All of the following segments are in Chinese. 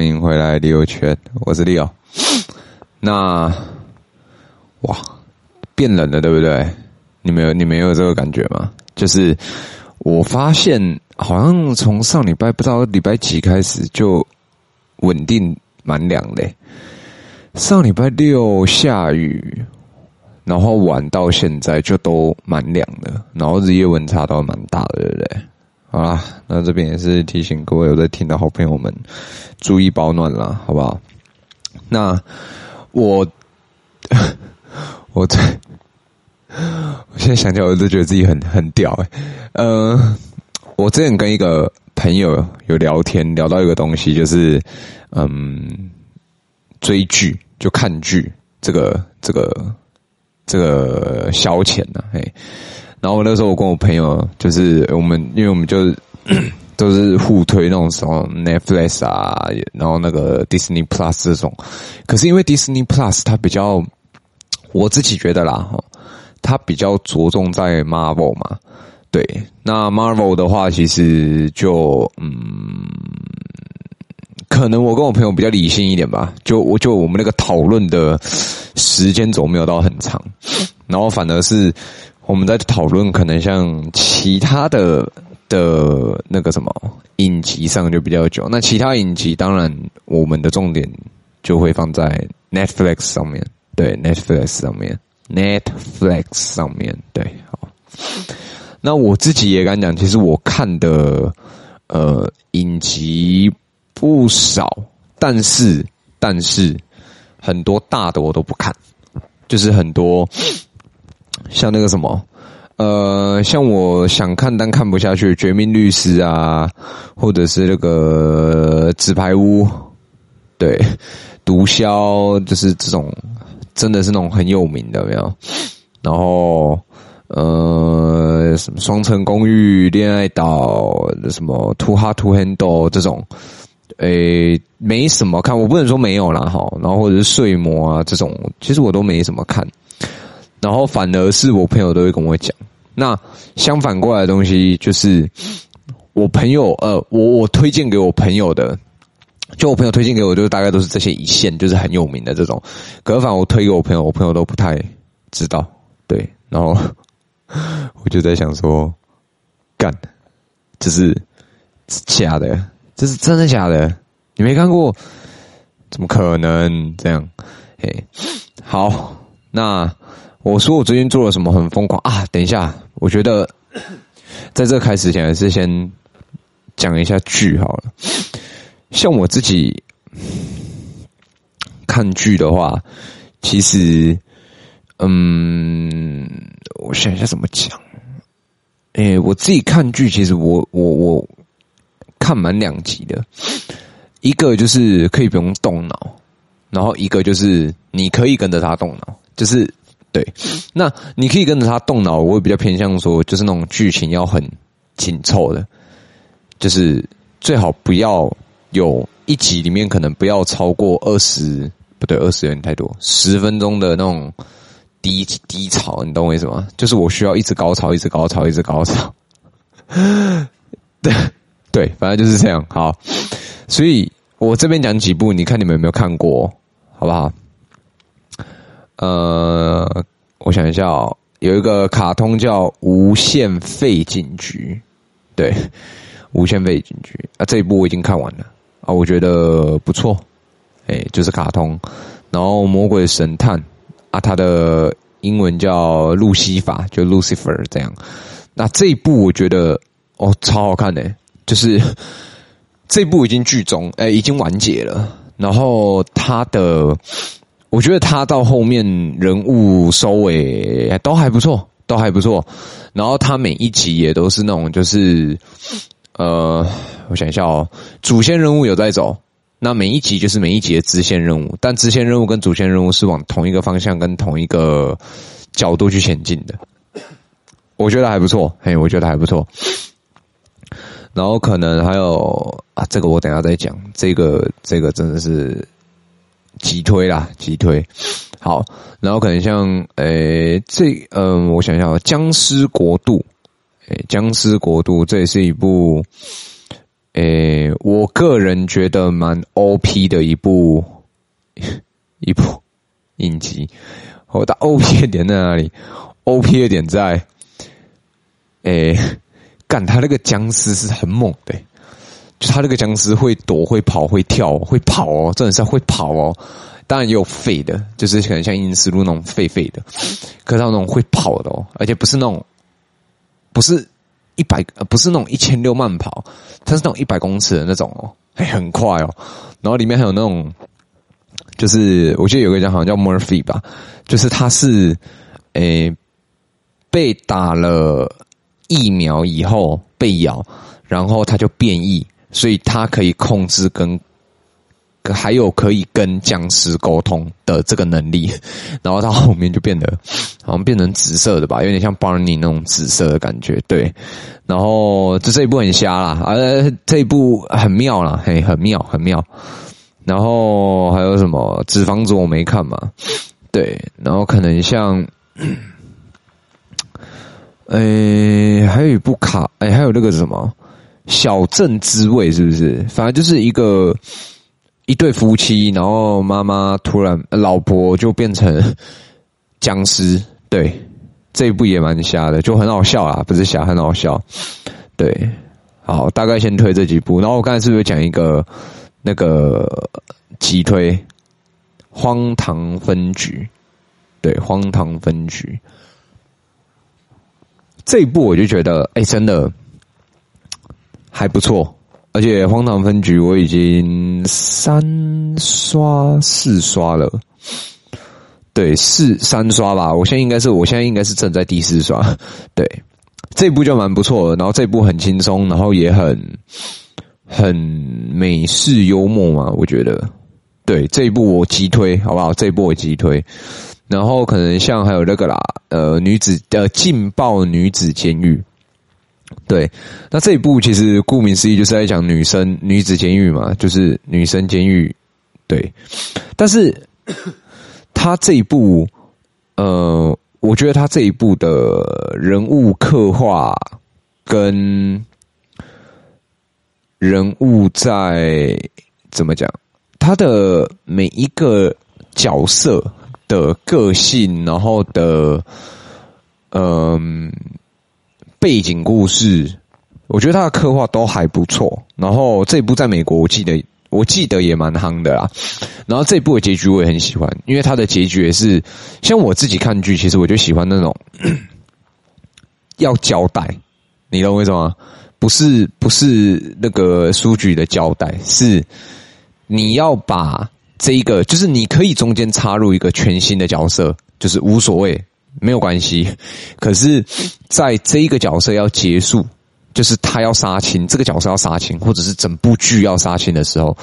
欢迎回来利欧圈，我是利欧。那哇，变冷了，对不对？你们有你们有这个感觉吗？就是我发现，好像从上礼拜不知道礼拜几开始就稳定蛮凉的。上礼拜六下雨，然后晚到现在就都蛮凉的，然后日夜温差都蛮大的，对不对？好啦，那这边也是提醒各位有在听的好朋友们，注意保暖啦，好不好？那我 我在，我现在想起来，我都觉得自己很很屌诶、欸。呃，我之前跟一个朋友有聊天，聊到一个东西，就是嗯，追剧就看剧，这个这个这个消遣呢、嘿。然后那时候我跟我朋友，就是我们，因为我们就是 都是互推那种什么 Netflix 啊，然后那个 Disney Plus 这种。可是因为 Disney Plus 它比较，我自己觉得啦，它比较着重在 Marvel 嘛。对，那 Marvel 的话，其实就嗯，可能我跟我朋友比较理性一点吧。就我就我们那个讨论的时间轴没有到很长，然后反而是。我们在讨论可能像其他的的那个什么影集上就比较久，那其他影集当然我们的重点就会放在 Netflix 上面，对 Netflix 上面，Netflix 上面对，好。那我自己也敢讲，其实我看的呃影集不少，但是但是很多大的我都不看，就是很多。像那个什么，呃，像我想看但看不下去《绝命律师》啊，或者是那个《纸牌屋》，对，《毒枭》就是这种，真的是那种很有名的，没有？然后，呃，什么《双城公寓》、《恋爱岛》、什么《Too Hot to Handle》这种，诶，没什么看，我不能说没有啦，哈。然后或者是《睡魔》啊这种，其实我都没什么看。然后反而是我朋友都会跟我讲，那相反过来的东西就是我朋友呃，我我推荐给我朋友的，就我朋友推荐给我，就大概都是这些一线，就是很有名的这种。可反我推给我朋友，我朋友都不太知道，对。然后我就在想说，干，这是假的，这是真的假的？你没看过？怎么可能这样？嘿，好，那。我说我最近做了什么很疯狂啊？等一下，我觉得在这开始前还是先讲一下剧好了。像我自己看剧的话，其实，嗯，我想一下怎么讲。诶，我自己看剧，其实我我我看满两集的。一个就是可以不用动脑，然后一个就是你可以跟着他动脑，就是。对，那你可以跟着他动脑，我会比较偏向说，就是那种剧情要很紧凑的，就是最好不要有一集里面可能不要超过二十，不对，二十有点太多，十分钟的那种低低潮，你懂我意思吗？就是我需要一直高潮，一直高潮，一直高潮。对对，反正就是这样。好，所以我这边讲几部，你看你们有没有看过，好不好？呃，我想一下哦，有一个卡通叫《无限废警局》，对，《无限废警局》啊，这一部我已经看完了。啊，我觉得不错，哎，就是卡通，然后《魔鬼神探》啊，它的英文叫路西法，就 Lucifer 这样。那这一部我觉得哦，超好看的，就是 这一部已经剧终，哎，已经完结了，然后它的。我觉得他到后面人物收尾都还不错，都还不错。然后他每一集也都是那种，就是呃，我想一下哦，主线任务有在走，那每一集就是每一集的支线任务，但支线任务跟主线任务是往同一个方向跟同一个角度去前进的。我觉得还不错，嘿，我觉得还不错。然后可能还有啊，这个我等下再讲，这个这个真的是。急推啦，急推，好，然后可能像，诶、这，嗯、呃，我想想，僵尸国度，诶、僵尸国度，这也是一部，诶、诶，我个人觉得蛮 OP 的一部 一部影集。我的 OP 的点在哪里？OP 的点在，诶，干他那个僵尸是很猛的，就他那个僵尸会躲、会跑、会跳、会跑哦，真的是会跑哦。当然也有废的，就是可能像阴尸路那种废废的，可是他那种会跑的哦，而且不是那种，不是一百，不是那种一千六慢跑，它是那种一百公尺的那种哦，还很快哦。然后里面还有那种，就是我记得有个人好像叫 Murphy 吧，就是他是诶、被打了疫苗以后被咬，然后他就变异，所以他可以控制跟。还有可以跟僵尸沟通的这个能力，然后到后面就变得好像变成紫色的吧，有点像 Barney 那种紫色的感觉。对，然后就这一部很瞎啦，呃，这一部很妙啦，嘿，很妙，很妙。然后还有什么纸房子我没看嘛，对，然后可能像，诶，还有一部卡，诶，还有那个什么小镇滋味是不是？反正就是一个。一对夫妻，然后妈妈突然，老婆就变成 僵尸。对，这一部也蛮瞎的，就很好笑啊，不是瞎，很好笑。对，好，大概先推这几部。然后我刚才是不是讲一个那个急推《荒唐分局》？对，《荒唐分局》这一部我就觉得，哎，真的还不错。而且《荒唐分局》我已经三刷四刷了，对，四三刷吧。我现在应该是，我现在应该是正在第四刷。对，这部就蛮不错的。然后这部很轻松，然后也很很美式幽默嘛，我觉得。对，这一部我急推，好不好？这一部我急推。然后可能像还有那个啦，呃，女子的劲爆女子监狱。对，那这一部其实顾名思义就是在讲女生女子监狱嘛，就是女生监狱。对，但是他这一部，呃，我觉得他这一部的人物刻画跟人物在怎么讲，他的每一个角色的个性，然后的，嗯、背景故事，我觉得他的刻画都还不错。然后这部在美国，我记得我记得也蛮夯的啦。然后这部的结局我也很喜欢，因为他的结局也是像我自己看剧，其实我就喜欢那种 要交代，你懂我意思吗？不是不是那个书局的交代，是你要把这一个，就是你可以中间插入一个全新的角色，就是无所谓。没有关系，可是在这一个角色要结束，就是他要杀青，这个角色要杀青，或者是整部剧要杀青的时候，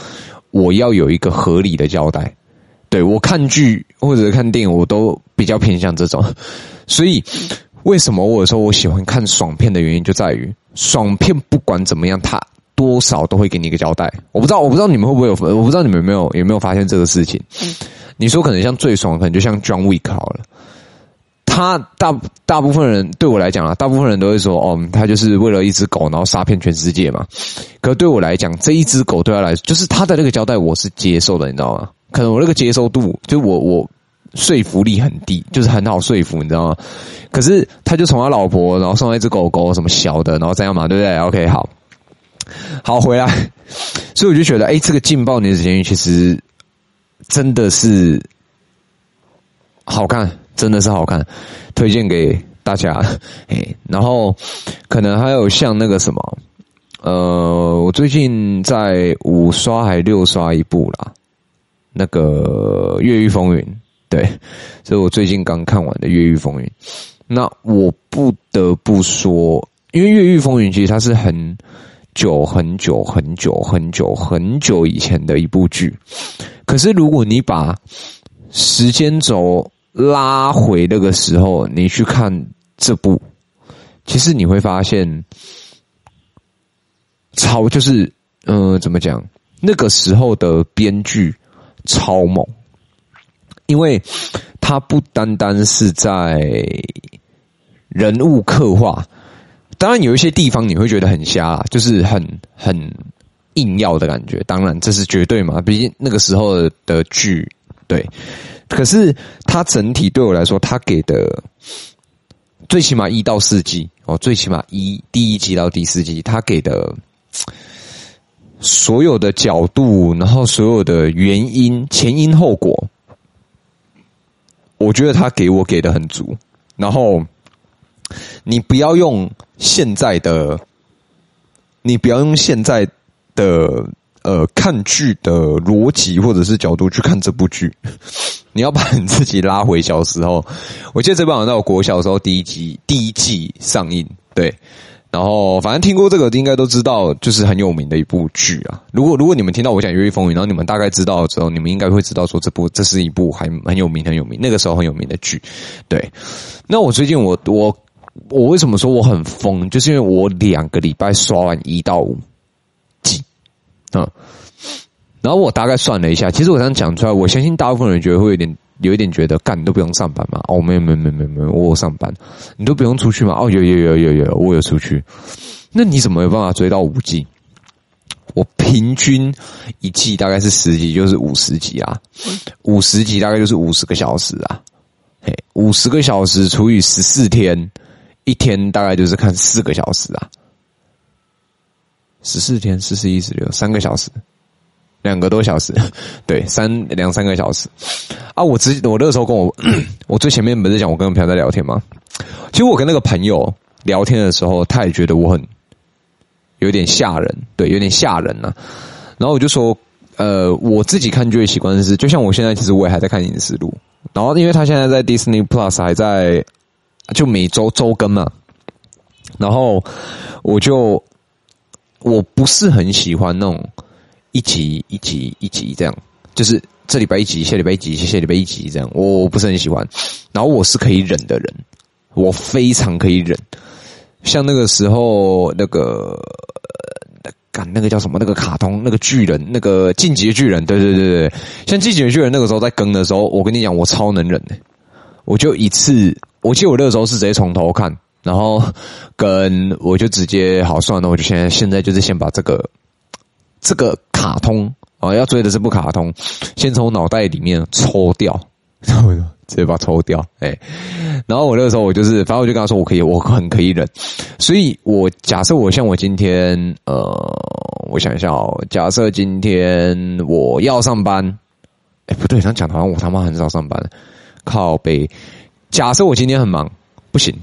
我要有一个合理的交代。对，我看剧或者看电影，我都比较偏向这种。所以，为什么我有时候我喜欢看爽片的原因，就在于爽片不管怎么样，它多少都会给你一个交代。我不知道，我不知道你们会不会有，我不知道你们有没有有没有发现这个事情。你说可能像最爽，可能就像 John Wick 好了。他大大部分人对我来讲啊，大部分人都会说，哦，他就是为了一只狗，然后杀遍全世界嘛。可对我来讲，这一只狗对他来，就是他的那个交代，我是接受的，你知道吗？可能我那个接受度，就我我说服力很低，就是很好说服，你知道吗？可是他就从他老婆，然后送了一只狗狗，什么小的，然后这样嘛，对不对？OK，好，好回来，所以我就觉得，哎，这个劲爆女子监狱其实真的是好看。真的是好看，推荐给大家。嘿，然后可能还有像那个什么，呃，我最近在五刷还六刷一部啦，那个《越狱风云》。对，这是我最近刚看完的《越狱风云》。那我不得不说，因为《越狱风云》其实它是很久很久很久很久很久以前的一部剧，可是如果你把时间轴拉回那个时候，你去看这部，其实你会发现，超就是，嗯、怎么讲？那个时候的编剧超猛，因为他不单单是在人物刻画，当然有一些地方你会觉得很瞎，就是很很硬要的感觉。当然，这是绝对嘛，毕竟那个时候的剧，对。可是它整体对我来说，它给的最起码一到四季哦，最起码一第一集到第四季，它给的所有的角度，然后所有的原因、前因后果，我觉得他给我给的很足。然后你不要用现在的，你不要用现在的。呃，看剧的逻辑或者是角度去看这部剧，你要把你自己拉回小时候。我记得这部好像在我国小的时候第一集第一季上映，对。然后反正听过这个应该都知道，就是很有名的一部剧啊。如果如果你们听到我讲《越狱风云》，然后你们大概知道之后，你们应该会知道说这部这是一部还很有名很有名那个时候很有名的剧。对。那我最近我我我为什么说我很疯？就是因为我两个礼拜刷完一到五。嗯，然后我大概算了一下，其实我这样讲出来，我相信大部分人觉得会有点有一点觉得，干你都不用上班嘛？哦，没有没有没有没有，我有上班，你都不用出去嘛？哦，有有有有有，我有出去。那你怎么有办法追到五季？我平均一季大概是十集，就是五十集啊，五十集大概就是五十个小时啊，嘿，五十个小时除以十四天，一天大概就是看四个小时啊。十四天，四十一十六，三个小时，两个多小时，对，三两三个小时啊！我直我那时候跟我，我最前面不是讲我跟朋友在聊天吗？其实我跟那个朋友聊天的时候，他也觉得我很有点吓人，对，有点吓人呐、然后我就说，呃，我自己看剧的习惯是，就像我现在其实我也还在看《影视路》，然后因为他现在在 Disney Plus 还在，就每周周更嘛，然后我就。我不是很喜欢那种一集一集一集这样，就是这礼拜一集，下礼拜一集，下礼拜一集这样，我不是很喜欢。然后我是可以忍的人，我非常可以忍。像那个时候，那个干那个叫什么？那个卡通，那个巨人，那个进击的巨人，对对对对，像进击的巨人那个时候在更的时候，我跟你讲，我超能忍的，我就一次，我记得我那个时候是直接从头看。然后跟我就直接好算了，我就现在现在就是先把这个这个卡通啊要追的这部卡通，先从脑袋里面抽掉，然 后直接把它抽掉。哎，然后我那个时候我就是，反正我就跟他说我可以，我很可以忍。所以我假设我像我今天呃，我想一下哦，假设今天我要上班，哎不对，他讲的好像我他妈很少上班，靠北。假设我今天很忙，不行。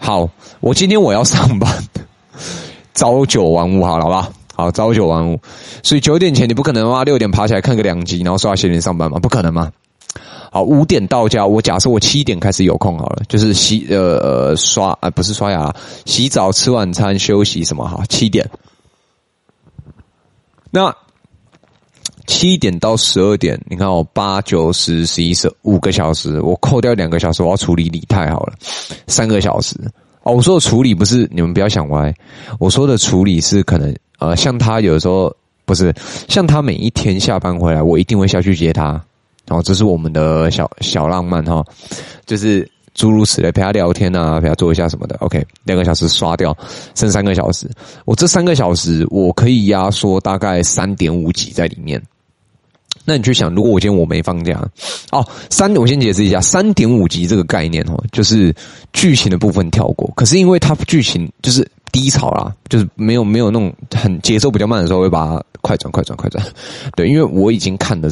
好，我今天我要上班，朝九晚五，好了，好吧？好，朝九晚五，所以九点前你不可能啊，六点爬起来看个两集，然后刷牙洗脸上班嘛？不可能嘛？好，五点到家，我假设我七点开始有空好了，就是洗呃呃刷啊、不是刷牙，洗澡、吃晚餐、休息什么哈？七点，那七点到十二点，你看我八九十十一十五个小时，我扣掉两个小时，我要处理李太好了，三个小时。哦，我说的处理不是你们不要想歪，我说的处理是可能呃，像他有的时候不是，像他每一天下班回来，我一定会下去接他，然哦，这是我们的小小浪漫哈，就是诸如此类，陪他聊天啊，陪他做一下什么的。OK，两个小时刷掉，剩三个小时，我这三个小时我可以压缩大概三点五几在里面。那你去想，如果我今天我没放假，哦，三，我先解释一下，三点五集这个概念哦，就是剧情的部分跳过。可是因为它剧情就是低潮啦，就是没有没有那种很节奏比较慢的时候，会把它快转快转快转。对，因为我已经看了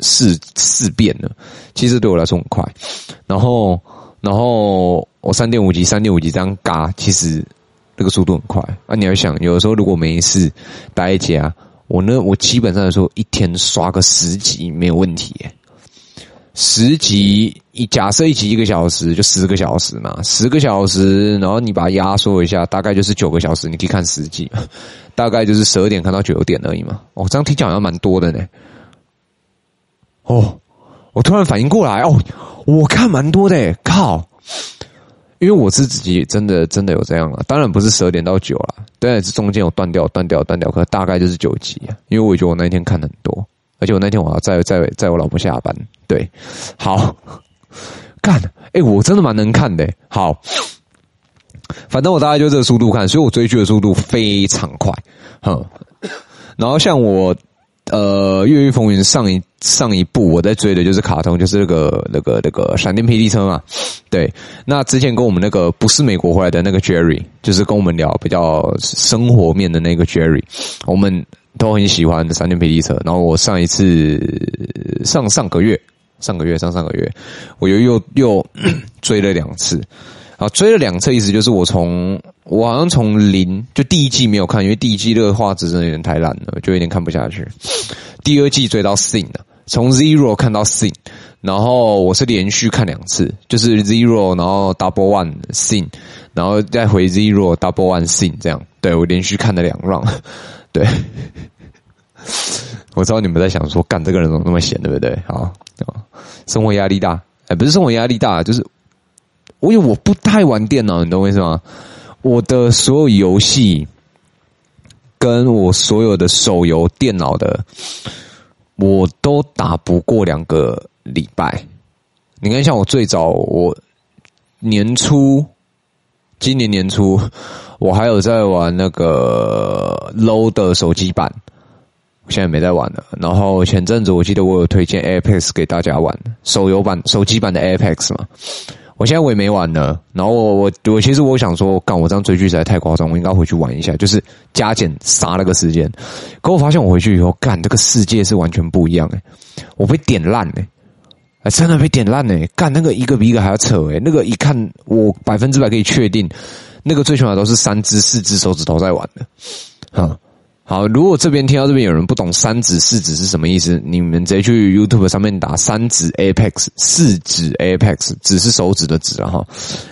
四四遍了，其实对我来说很快。然后然后我三点五集三点五集这样嘎，其实那个速度很快啊。你要想，有的时候如果没事待在家。我呢，我基本上来说，一天刷个十集没有问题。十集一假设一集一个小时，就十个小时嘛，十个小时，然后你把它压缩一下，大概就是九个小时，你可以看十集，大概就是十二点看到九点而已嘛。哦，这样听起来好像蛮多的呢。哦，我突然反应过来，哦，我看蛮多的，靠。因为我是自己真的真的有这样啊，当然不是十二点到九了，当然是中间有断掉断掉断掉，可大概就是九集啊。因为我觉得我那天看很多，而且我那天我要在在在我老婆下班，对，好干，哎，我真的蛮能看的，好，反正我大概就这个速度看，所以我追剧的速度非常快，哼，然后像我。呃，《越狱风云》上一上一部我在追的就是卡通，就是那个那个那个闪电霹雳车嘛。对，那之前跟我们那个不是美国回来的那个 Jerry，就是跟我们聊比较生活面的那个 Jerry，我们都很喜欢闪电霹雳车。然后我上一次上上个月，上个月上上个月，我又又又 追了两次。啊，追了两次，意思就是我从我好像从零就第一季没有看，因为第一季的画质真的有点太烂了，就有点看不下去。第二季追到 Sin 了，从 Zero 看到 Sin，然后我是连续看两次，就是 Zero，然后 Double One Sin，然后再回 Zero Double One Sin 这样。对，我连续看了两 round。对，我知道你们在想说，干这个人怎么那么闲，对不对？好啊，生活压力大，哎，不是生活压力大，就是。我因为我不太玩电脑，你懂我意思吗？我的所有游戏，跟我所有的手游电脑的，我都打不过两个礼拜。你看，像我最早，我年初，今年年初，我还有在玩那个 low 的手机版，我现在没在玩了。然后前阵子我记得我有推荐 Apex 给大家玩，手游版、手机版的 Apex 嘛。我现在我也没玩了，然后我我我其实我想说，干我这样追剧实在太夸张，我应该回去玩一下，就是加减杀了个时间。可我发现我回去以后，干这个世界是完全不一样诶，我被点烂诶，哎真的被点烂诶，干那个一个比一个还要扯诶，那个一看我百分之百可以确定，那个最起码都是三只四只手指头在玩的，哈。好，如果这边听到这边有人不懂三指四指是什么意思，你们直接去 YouTube 上面打三指 Apex，四指 Apex，指是手指的指哈，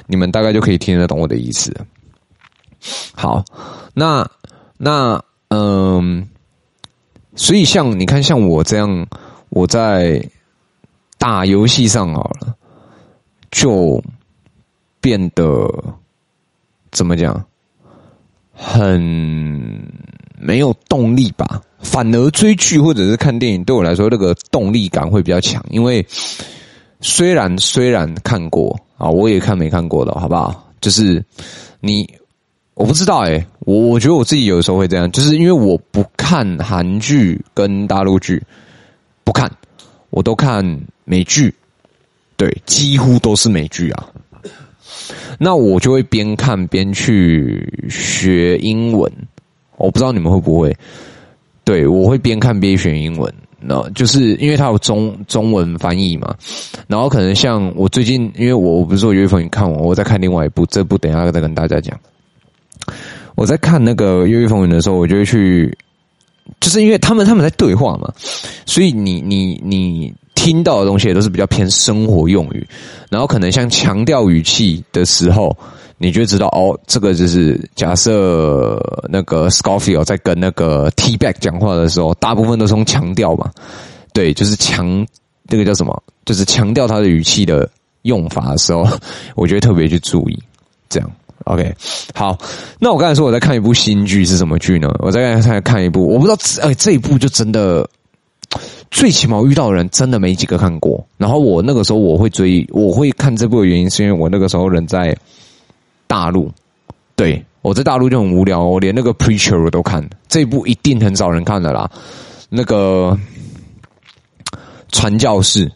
你们大概就可以听得懂我的意思。好，那那嗯，所以像你看，像我这样，我在打游戏上好了，就变得怎么讲，很。没有动力吧？反而追剧或者是看电影对我来说，那个动力感会比较强。因为虽然虽然看过啊，我也看没看过的，好不好？就是你，我不知道哎，我我觉得我自己有时候会这样，就是因为我不看韩剧跟大陆剧，不看，我都看美剧，对，几乎都是美剧啊。那我就会边看边去学英文。我不知道你们会不会，对，我会边看边学英文，那就是因为它有中中文翻译嘛。然后可能像我最近，因为我我不是说越狱风云看完，我在看另外一部，这部等一下再跟大家讲。我在看那个越狱风云的时候，我就会去，就是因为他们他们在对话嘛，所以你你你听到的东西也都是比较偏生活用语，然后可能像强调语气的时候。你就知道哦，这个就是假设那个 Scofield 在跟那个 T-Bag 讲话的时候，大部分都是用强调嘛，对，就是强，这个叫什么？就是强调他的语气的用法的时候，我觉得特别去注意。这样，OK，好。那我刚才说我在看一部新剧是什么剧呢？我在刚才看一部，我不知道，哎，这一部就真的，最起码遇到的人真的没几个看过。然后我那个时候我会追，我会看这部的原因，是因为我那个时候人在。大陆，对，我在大陆就很无聊，我连那个 Preacher 我都看，这一部一定很少人看的啦。那个传教士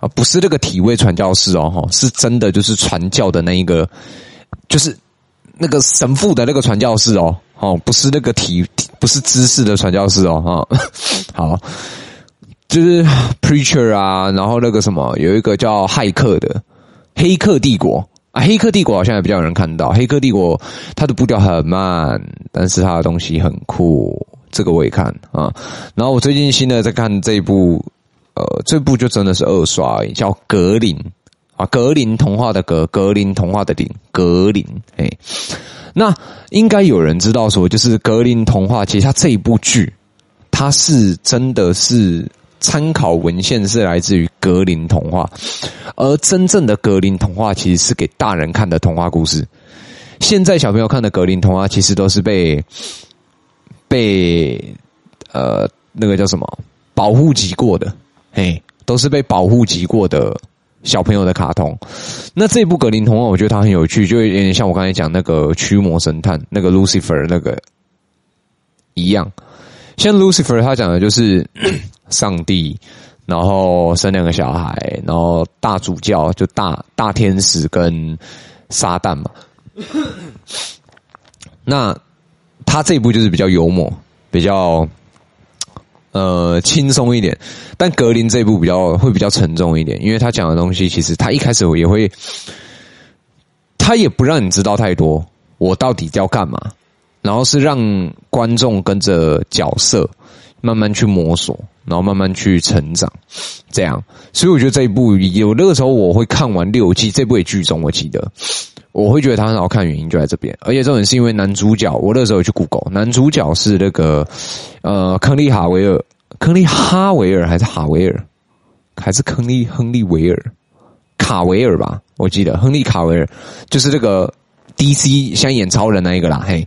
啊，不是那个体位传教士哦，哈，是真的就是传教的那一个，就是那个神父的那个传教士哦，哦，不是那个体，不是知识的传教士哦，哈，好，就是 Preacher 啊，然后那个什么，有一个叫骇客的黑客帝国。啊，黑客帝国好像也比较有人看到。黑客帝国它的步调很慢，但是它的东西很酷，这个我也看啊。然后我最近新的在看这一部，呃，这部就真的是二刷，叫格林啊，格林童话的格，格林童话的林，格林。哎，那应该有人知道说，就是格林童话，其实它这一部剧，它是真的是。参考文献是来自于格林童话，而真正的格林童话其实是给大人看的童话故事。现在小朋友看的格林童话，其实都是被被呃那个叫什么保护级过的，嘿，都是被保护级过的小朋友的卡通。那这部格林童话，我觉得它很有趣，就有点像我刚才讲那个驱魔神探那个 Lucifer 那个一样。像 Lucifer 他讲的就是上帝，然后生两个小孩，然后大主教就大大天使跟撒旦嘛。那他这一部就是比较幽默，比较呃轻松一点，但格林这部比较会比较沉重一点，因为他讲的东西其实他一开始也会，他也不让你知道太多，我到底要干嘛，然后是让观众跟着角色慢慢去摸索，然后慢慢去成长，这样，所以我觉得这一部有那个时候我会看完六季，这部也剧中我记得。我会觉得它很好看，原因就在这边，而且重点是因为男主角，我那时候有去 Google，男主角是那个呃亨利哈维尔，亨利哈维尔还是哈维尔，还是亨利亨利维尔卡维尔吧？我记得亨利卡维尔就是这个 DC 现在演超人那一个啦，嘿，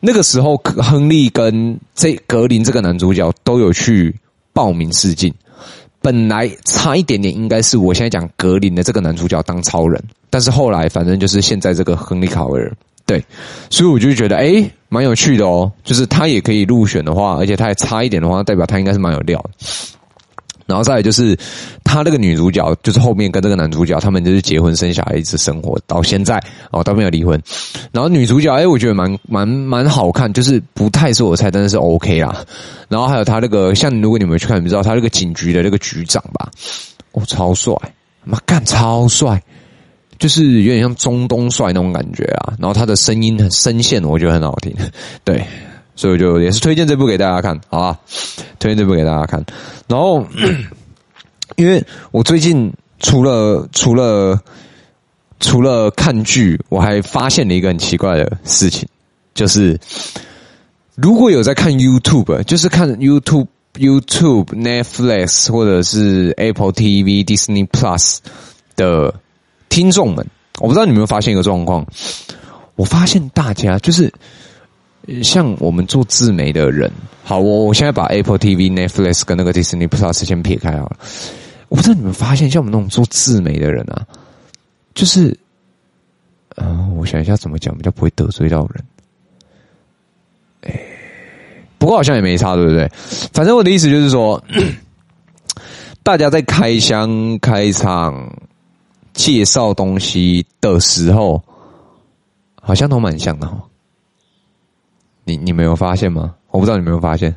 那个时候亨利跟这格林这个男主角都有去报名试镜。本来差一点点，应该是我现在讲格林的这个男主角当超人，但是后来反正就是现在这个亨利卡维尔，对，所以我就觉得诶蛮有趣的哦，就是他也可以入选的话，而且他还差一点的话，代表他应该是蛮有料的。然后再来就是，他那个女主角，就是后面跟这个男主角，他们就是结婚生小孩，一直生活到现在哦，都没有离婚。然后女主角，哎，我觉得蛮蛮蛮好看，就是不太是我菜，但是是 OK 啦。然后还有他那个，像如果你们去看，你们知道他那个警局的那个局长吧？哦，超帅，妈干超帅，就是有点像中东帅那种感觉啊。然后他的声音很声线，我觉得很好听，对。所以就也是推荐这部给大家看，好吧？推荐这部给大家看。然后，因为我最近除了除了除了看剧，我还发现了一个很奇怪的事情，就是如果有在看 YouTube，就是看 YouTube、YouTube、Netflix 或者是 Apple TV、Disney Plus 的听众们，我不知道你们有没有发现一个状况？我发现大家就是。像我们做自媒的人，好，我我现在把 Apple TV、Netflix 跟那个 Disney Plus 先撇开好了。我不知道你们发现，像我们那种做自媒的人啊，就是，呃，我想一下怎么讲比较不会得罪到人。哎，不过好像也没差，对不对？反正我的意思就是说，大家在开箱、开场、介绍东西的时候，好像都蛮像的哈。你你没有发现吗？我不知道你没有发现，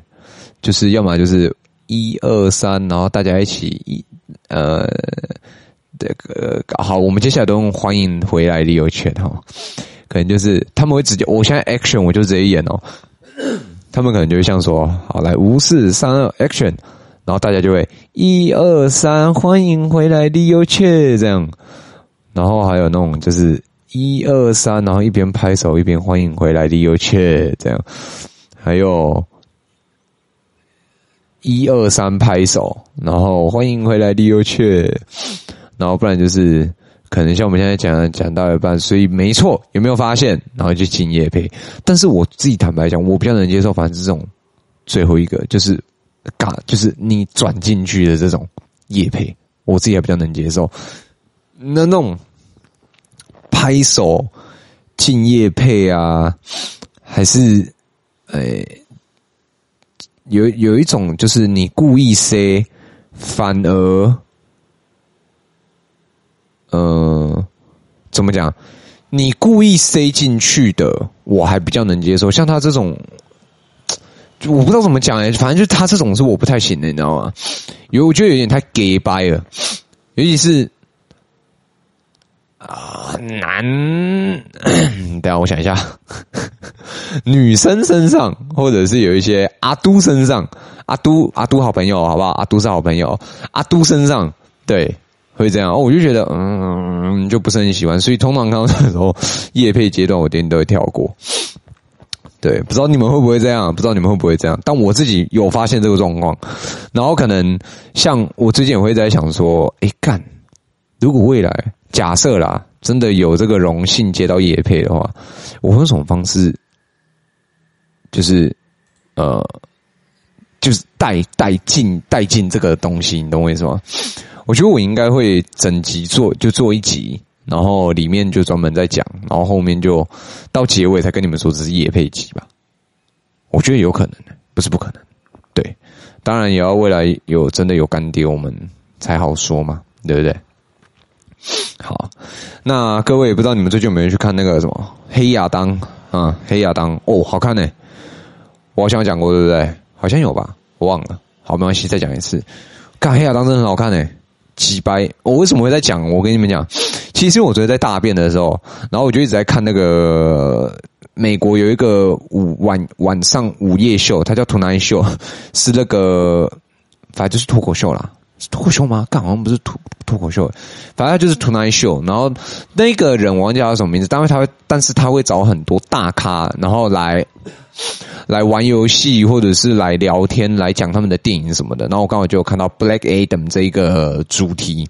就是要么就是一二三，然后大家一起一呃，这个好，我们接下来都用欢迎回来李友全哈，可能就是他们会直接，我现在 action 我就直接演哦，他们可能就会像说，好来五四三二 action，然后大家就会一二三欢迎回来李友全这样，然后还有那种就是。一二三，然后一边拍手一边欢迎回来的有趣这样，还有一二三拍手，然后欢迎回来的有趣，然后不然就是可能像我们现在讲讲到一半，所以没错，有没有发现？然后就进夜配，但是我自己坦白讲，我比较能接受，反正是这种最后一个就是嘎，就是你转进去的这种夜配，我自己还比较能接受。那那种。拍手、敬业配啊，还是诶、有有一种就是你故意塞，反而，呃，怎么讲？你故意塞进去的，我还比较能接受。像他这种，我不知道怎么讲哎、反正就他这种是我不太行的，你知道吗？有我觉得有点太假掰了，尤其是。啊，男，等下我想一下，女生身上，或者是有一些阿都身上，阿都阿都好朋友，好不好？阿都是好朋友，阿都身上，对，会这样。哦，我就觉得，嗯，就不是很喜欢。所以通常看到这时候夜配阶段，我一定都会跳过。对，不知道你们会不会这样？不知道你们会不会这样？但我自己有发现这个状况，然后可能像我最近也会在想说，哎，干，如果未来。假设啦，真的有这个荣幸接到叶配的话，我会用什么方式？就是呃，就是带带进带进这个东西，你懂我意思吗？我觉得我应该会整集做，就做一集，然后里面就专门在讲，然后后面就到结尾才跟你们说这是叶配集吧。我觉得有可能，不是不可能。对，当然也要未来有真的有干爹，我们才好说嘛，对不对？好，那各位也不知道你们最近有没有去看那个什么《黑亚当》啊，《黑亚当》哦，好看呢。我好像讲过，对不对？好像有吧，我忘了。好，没关系，再讲一次。看《黑亚当》真的很好看呢。几掰，我为什么会在讲？我跟你们讲，其实我昨天在大便的时候，然后我就一直在看那个美国有一个午晚晚上午夜秀，它叫 Tonight Show，是那个反正就是脱口秀啦。脱口秀吗？干好像不是脱脱口秀，反正就是 Tonight Show。然后那个人我忘记叫什么名字，但是他会，但是他会找很多大咖，然后来来玩游戏，或者是来聊天，来讲他们的电影什么的。然后我刚好就有看到 Black Adam 这一个主题，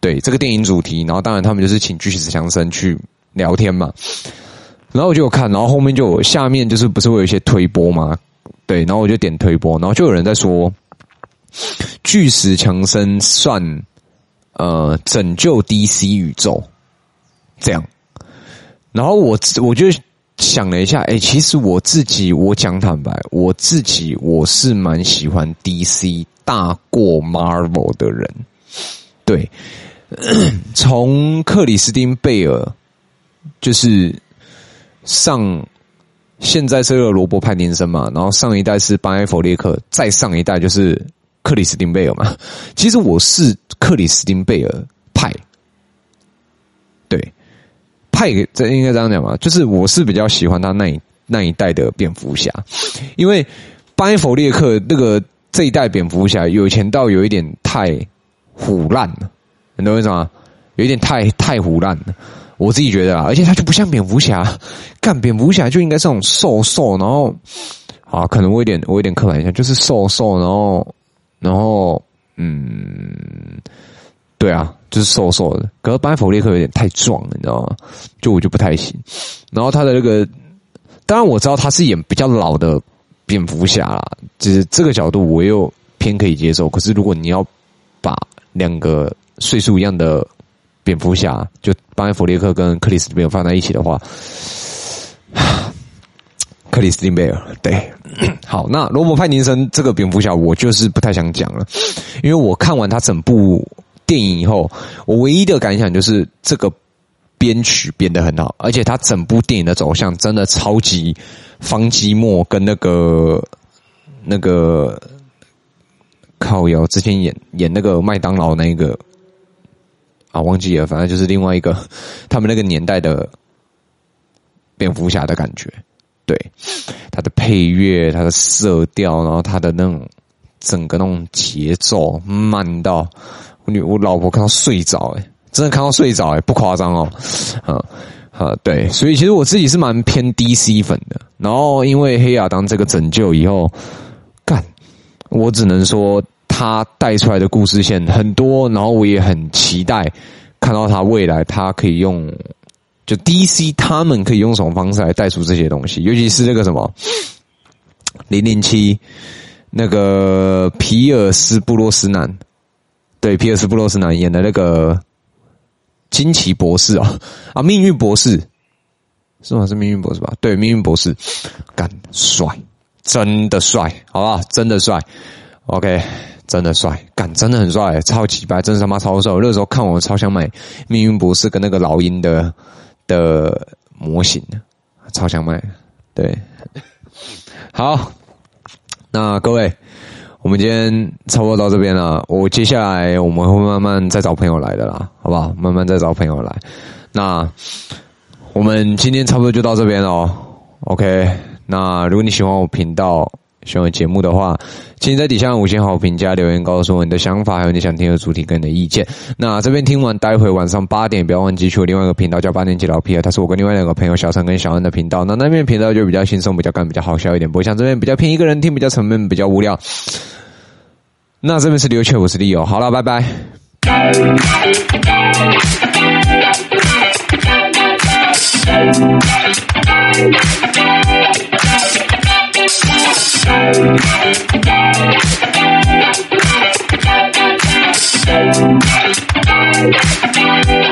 对这个电影主题。然后当然他们就是请巨石强森去聊天嘛。然后我就有看，然后后面就有下面就是不是会有一些推播吗？对，然后我就点推播，然后就有人在说。巨石强森算呃拯救 DC 宇宙这样，然后我我就想了一下，哎，其实我自己我讲坦白，我自己我是蛮喜欢 DC 大过 Marvel 的人，对，从克里斯汀贝尔就是上，现在是罗伯派丁森嘛，然后上一代是班埃佛列克，再上一代就是。克里斯汀贝尔嘛，其实我是克里斯汀贝尔派，对，派这应该这样讲嘛，就是我是比较喜欢他那一那一代的蝙蝠侠，因为班艾佛列克那个这一代蝙蝠侠有钱到有一点太腐烂了，你懂我意思吗？有一点太太腐烂了，我自己觉得啊，而且他就不像蝙蝠侠，干蝙蝠侠就应该是那种瘦瘦，然后啊，可能我有点我有点刻板印象，就是瘦瘦，然后。然后，嗯，对啊，就是瘦瘦的。可是班艾佛列克有点太壮了，你知道吗？就我就不太行。然后他的那个，当然我知道他是演比较老的蝙蝠侠啦，就是这个角度我又偏可以接受。可是如果你要把两个岁数一样的蝙蝠侠，就班艾佛列克跟克里斯汀贝尔放在一起的话，克里斯汀贝尔对。好，那罗伯·派尼森这个蝙蝠侠，我就是不太想讲了，因为我看完他整部电影以后，我唯一的感想就是这个编曲编得很好，而且他整部电影的走向真的超级方基墨跟那个那个靠腰之前演演那个麦当劳那个啊，忘记了，反正就是另外一个 他们那个年代的蝙蝠侠的感觉。对，它的配乐、它的色调，然后它的那种整个那种节奏慢到我女我老婆看到睡着，哎，真的看到睡着，哎，不夸张哦，啊啊，对，所以其实我自己是蛮偏 DC 粉的。然后因为黑亚当这个拯救以后，干，我只能说他带出来的故事线很多，然后我也很期待看到他未来他可以用。就 DC 他们可以用什么方式来带出这些东西？尤其是那个什么零零七，那个皮尔斯布洛斯南，对，皮尔斯布洛斯南演的那个惊奇博士啊啊，命运博士是吗？是命运博士吧？对，命运博士，干帅，真的帅，好不好？真的帅，OK，真的帅，干真的很帅，超级白，真的他妈超帅！我那时候看我超想买命运博士跟那个老鹰的。的模型超想买，对，好，那各位，我们今天差不多到这边了。我接下来我们会慢慢再找朋友来的啦，好不好？慢慢再找朋友来。那我们今天差不多就到这边了。OK，那如果你喜欢我频道，喜欢节目的话，请在底下五星好评加留言，告诉我你的想法，还有你想听的主题跟你的意见。那这边听完，待会晚上八点不要忘记去我另外一个频道叫八年级老皮啊他是我跟另外两个朋友小陈跟小恩的频道。那那边频道就比较轻松，比较干，比较好笑一点，不会像这边比较偏一个人听，比较沉闷，比较无聊。那这边是刘雀，我是利友。好了，拜拜。Thank you.